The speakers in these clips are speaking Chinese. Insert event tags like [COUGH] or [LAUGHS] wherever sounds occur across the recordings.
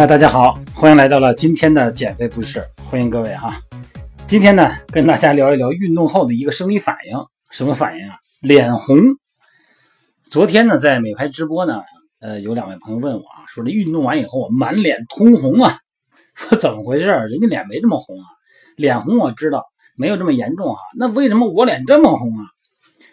啊，大家好，欢迎来到了今天的减肥不是，欢迎各位哈。今天呢，跟大家聊一聊运动后的一个生理反应，什么反应啊？脸红。昨天呢，在美拍直播呢，呃，有两位朋友问我啊，说这运动完以后满脸通红啊，说怎么回事？人家脸没这么红啊，脸红我知道没有这么严重啊，那为什么我脸这么红啊？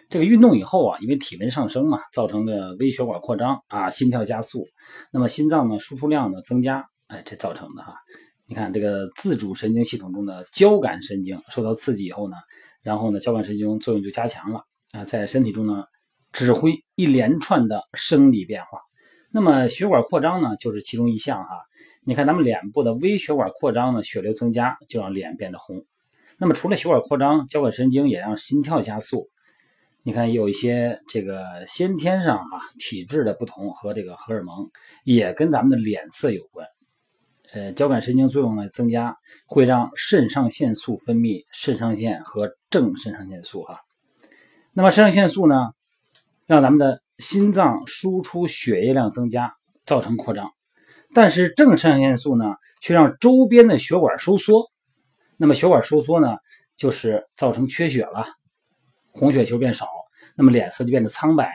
这个运动以后啊，因为体温上升嘛，造成的微血管扩张啊，心跳加速，那么心脏呢输出量呢增加，哎，这造成的哈。你看这个自主神经系统中的交感神经受到刺激以后呢，然后呢交感神经作用就加强了啊，在身体中呢指挥一连串的生理变化。那么血管扩张呢就是其中一项哈。你看咱们脸部的微血管扩张呢，血流增加就让脸变得红。那么除了血管扩张，交感神经也让心跳加速。你看，有一些这个先天上啊体质的不同和这个荷尔蒙也跟咱们的脸色有关。呃，交感神经作用呢增加，会让肾上腺素分泌，肾上腺和正肾上腺素哈。那么肾上腺素呢，让咱们的心脏输出血液量增加，造成扩张。但是正肾上腺素呢，却让周边的血管收缩。那么血管收缩呢，就是造成缺血了，红血球变少。那么脸色就变得苍白，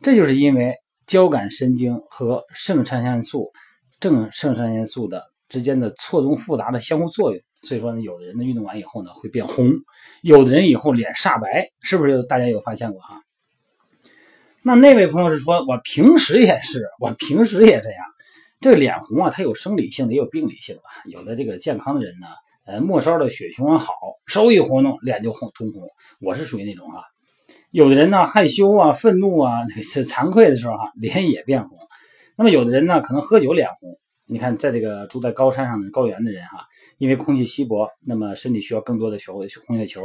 这就是因为交感神经和肾上腺素、正肾上腺素的之间的错综复杂的相互作用。所以说呢，有的人呢运动完以后呢会变红，有的人以后脸煞白，是不是？大家有发现过哈？那那位朋友是说，我平时也是，我平时也这样。这个脸红啊，它有生理性的，也有病理性的。有的这个健康的人呢，呃，末梢的血循环好，稍微一活动脸就红通红。我是属于那种哈。有的人呢害羞啊、愤怒啊、是惭愧的时候哈，脸也变红。那么有的人呢可能喝酒脸红。你看，在这个住在高山上的高原的人哈，因为空气稀薄，那么身体需要更多的血红血球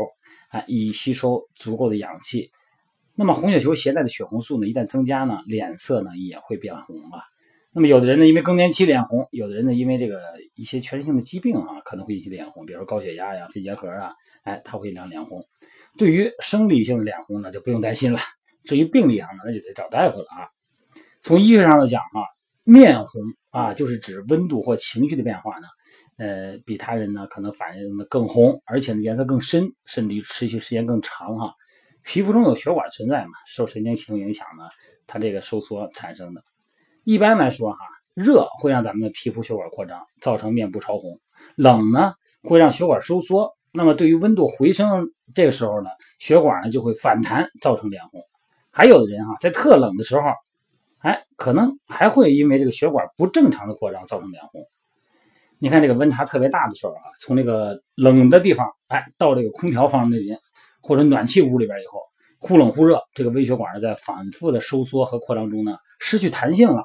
啊，以吸收足够的氧气。那么红血球携带的血红素呢，一旦增加呢，脸色呢也会变红啊。那么有的人呢因为更年期脸红，有的人呢因为这个一些全身性的疾病啊，可能会引起脸红，比如说高血压呀、肺结核啊，哎，它会让脸红。对于生理性的脸红呢，就不用担心了。至于病理上的，那就得找大夫了啊。从医学上来讲啊，面红啊，就是指温度或情绪的变化呢，呃，比他人呢可能反应的更红，而且呢颜色更深，甚至于持续时间更长哈。皮肤中有血管存在嘛，受神经系统影响呢，它这个收缩产生的。一般来说哈，热会让咱们的皮肤血管扩张，造成面部潮红；冷呢，会让血管收缩。那么对于温度回升这个时候呢，血管呢就会反弹，造成脸红。还有的人哈，在特冷的时候，哎，可能还会因为这个血管不正常的扩张造成脸红。你看这个温差特别大的时候啊，从那个冷的地方哎到这个空调房那边或者暖气屋里边以后，忽冷忽热，这个微血管呢在反复的收缩和扩张中呢失去弹性了，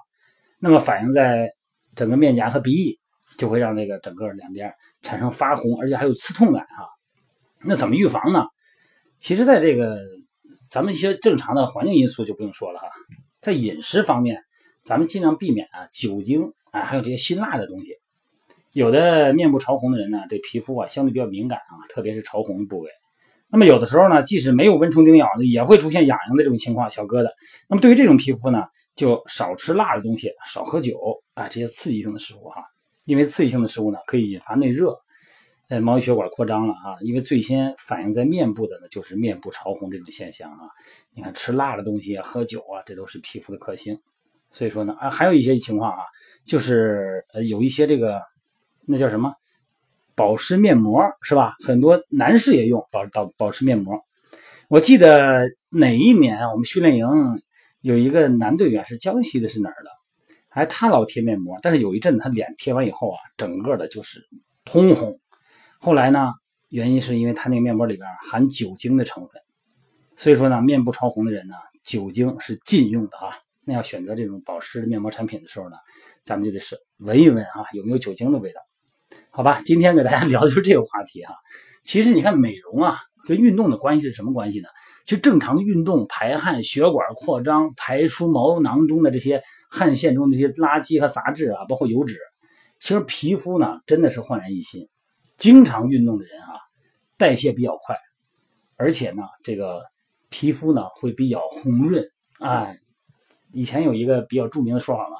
那么反映在整个面颊和鼻翼，就会让这个整个两边。产生发红，而且还有刺痛感哈，那怎么预防呢？其实，在这个咱们一些正常的环境因素就不用说了哈，在饮食方面，咱们尽量避免啊酒精啊，还有这些辛辣的东西。有的面部潮红的人呢，对皮肤啊相对比较敏感啊，特别是潮红的部位。那么有的时候呢，即使没有蚊虫叮咬呢，也会出现痒痒的这种情况，小疙瘩。那么对于这种皮肤呢，就少吃辣的东西，少喝酒啊，这些刺激性的食物哈。因为刺激性的食物呢，可以引发内热，呃，毛细血管扩张了啊。因为最先反映在面部的呢，就是面部潮红这种现象啊。你看吃辣的东西啊，喝酒啊，这都是皮肤的克星。所以说呢，啊，还有一些情况啊，就是呃，有一些这个那叫什么保湿面膜是吧？很多男士也用保保保湿面膜。我记得哪一年我们训练营有一个男队员是江西的，是哪儿的？哎，他老贴面膜，但是有一阵子他脸贴完以后啊，整个的就是通红。后来呢，原因是因为他那个面膜里边含酒精的成分，所以说呢，面部潮红的人呢，酒精是禁用的啊。那要选择这种保湿的面膜产品的时候呢，咱们就得是闻一闻啊，有没有酒精的味道？好吧，今天给大家 [LAUGHS] 聊的就是这个话题哈。其实你看美容啊，跟运动的关系是什么关系呢？其实正常的运动排汗，血管扩张，排出毛囊中的这些。汗腺中这些垃圾和杂质啊，包括油脂，其实皮肤呢真的是焕然一新。经常运动的人啊，代谢比较快，而且呢，这个皮肤呢会比较红润。哎，以前有一个比较著名的说法嘛，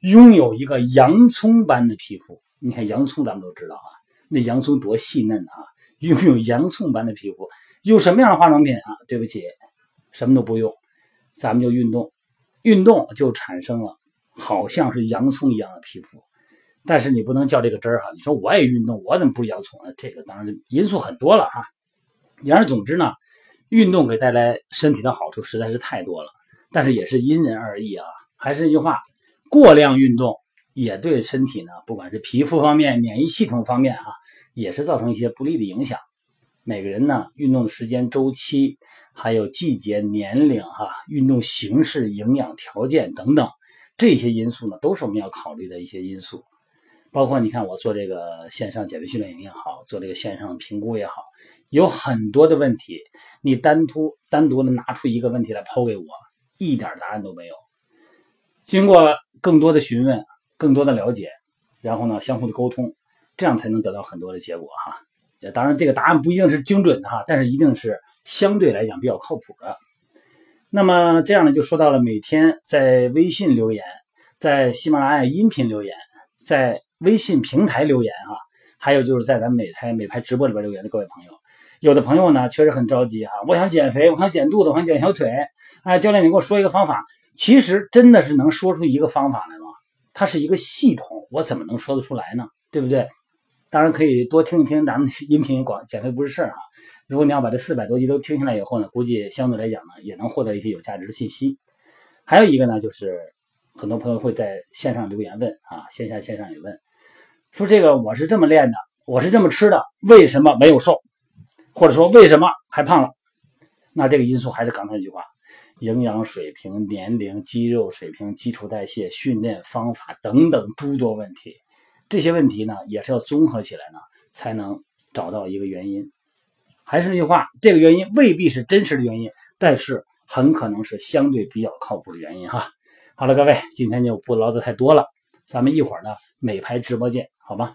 拥有一个洋葱般的皮肤。你看洋葱，咱们都知道啊，那洋葱多细嫩啊！拥有洋葱般的皮肤，用什么样的化妆品啊？对不起，什么都不用，咱们就运动，运动就产生了好像是洋葱一样的皮肤。但是你不能较这个真儿哈！你说我也运动，我怎么不洋葱呢？这个当然因素很多了哈。言而总之呢，运动给带来身体的好处实在是太多了，但是也是因人而异啊。还是那句话，过量运动。也对身体呢，不管是皮肤方面、免疫系统方面哈，也是造成一些不利的影响。每个人呢，运动的时间周期、还有季节、年龄哈、运动形式、营养条件等等这些因素呢，都是我们要考虑的一些因素。包括你看，我做这个线上减肥训练营也好，做这个线上评估也好，有很多的问题，你单独单独的拿出一个问题来抛给我，一点答案都没有。经过更多的询问。更多的了解，然后呢，相互的沟通，这样才能得到很多的结果哈。当然，这个答案不一定是精准的哈，但是一定是相对来讲比较靠谱的。那么这样呢，就说到了每天在微信留言，在喜马拉雅音频留言，在微信平台留言哈，还有就是在咱们美拍美拍直播里边留言的各位朋友，有的朋友呢确实很着急哈，我想减肥，我想减肚子，我想减小腿，哎，教练你给我说一个方法，其实真的是能说出一个方法来吗？它是一个系统，我怎么能说得出来呢？对不对？当然可以多听一听咱们音频广减肥不是事儿啊。如果你要把这四百多集都听下来以后呢，估计相对来讲呢，也能获得一些有价值的信息。还有一个呢，就是很多朋友会在线上留言问啊，线下线上也问，说这个我是这么练的，我是这么吃的，为什么没有瘦？或者说为什么还胖了？那这个因素还是刚才那句话。营养水平、年龄、肌肉水平、基础代谢、训练方法等等诸多问题，这些问题呢也是要综合起来呢，才能找到一个原因。还是那句话，这个原因未必是真实的原因，但是很可能是相对比较靠谱的原因哈。好了，各位，今天就不唠叨太多了，咱们一会儿呢美拍直播见，好吧？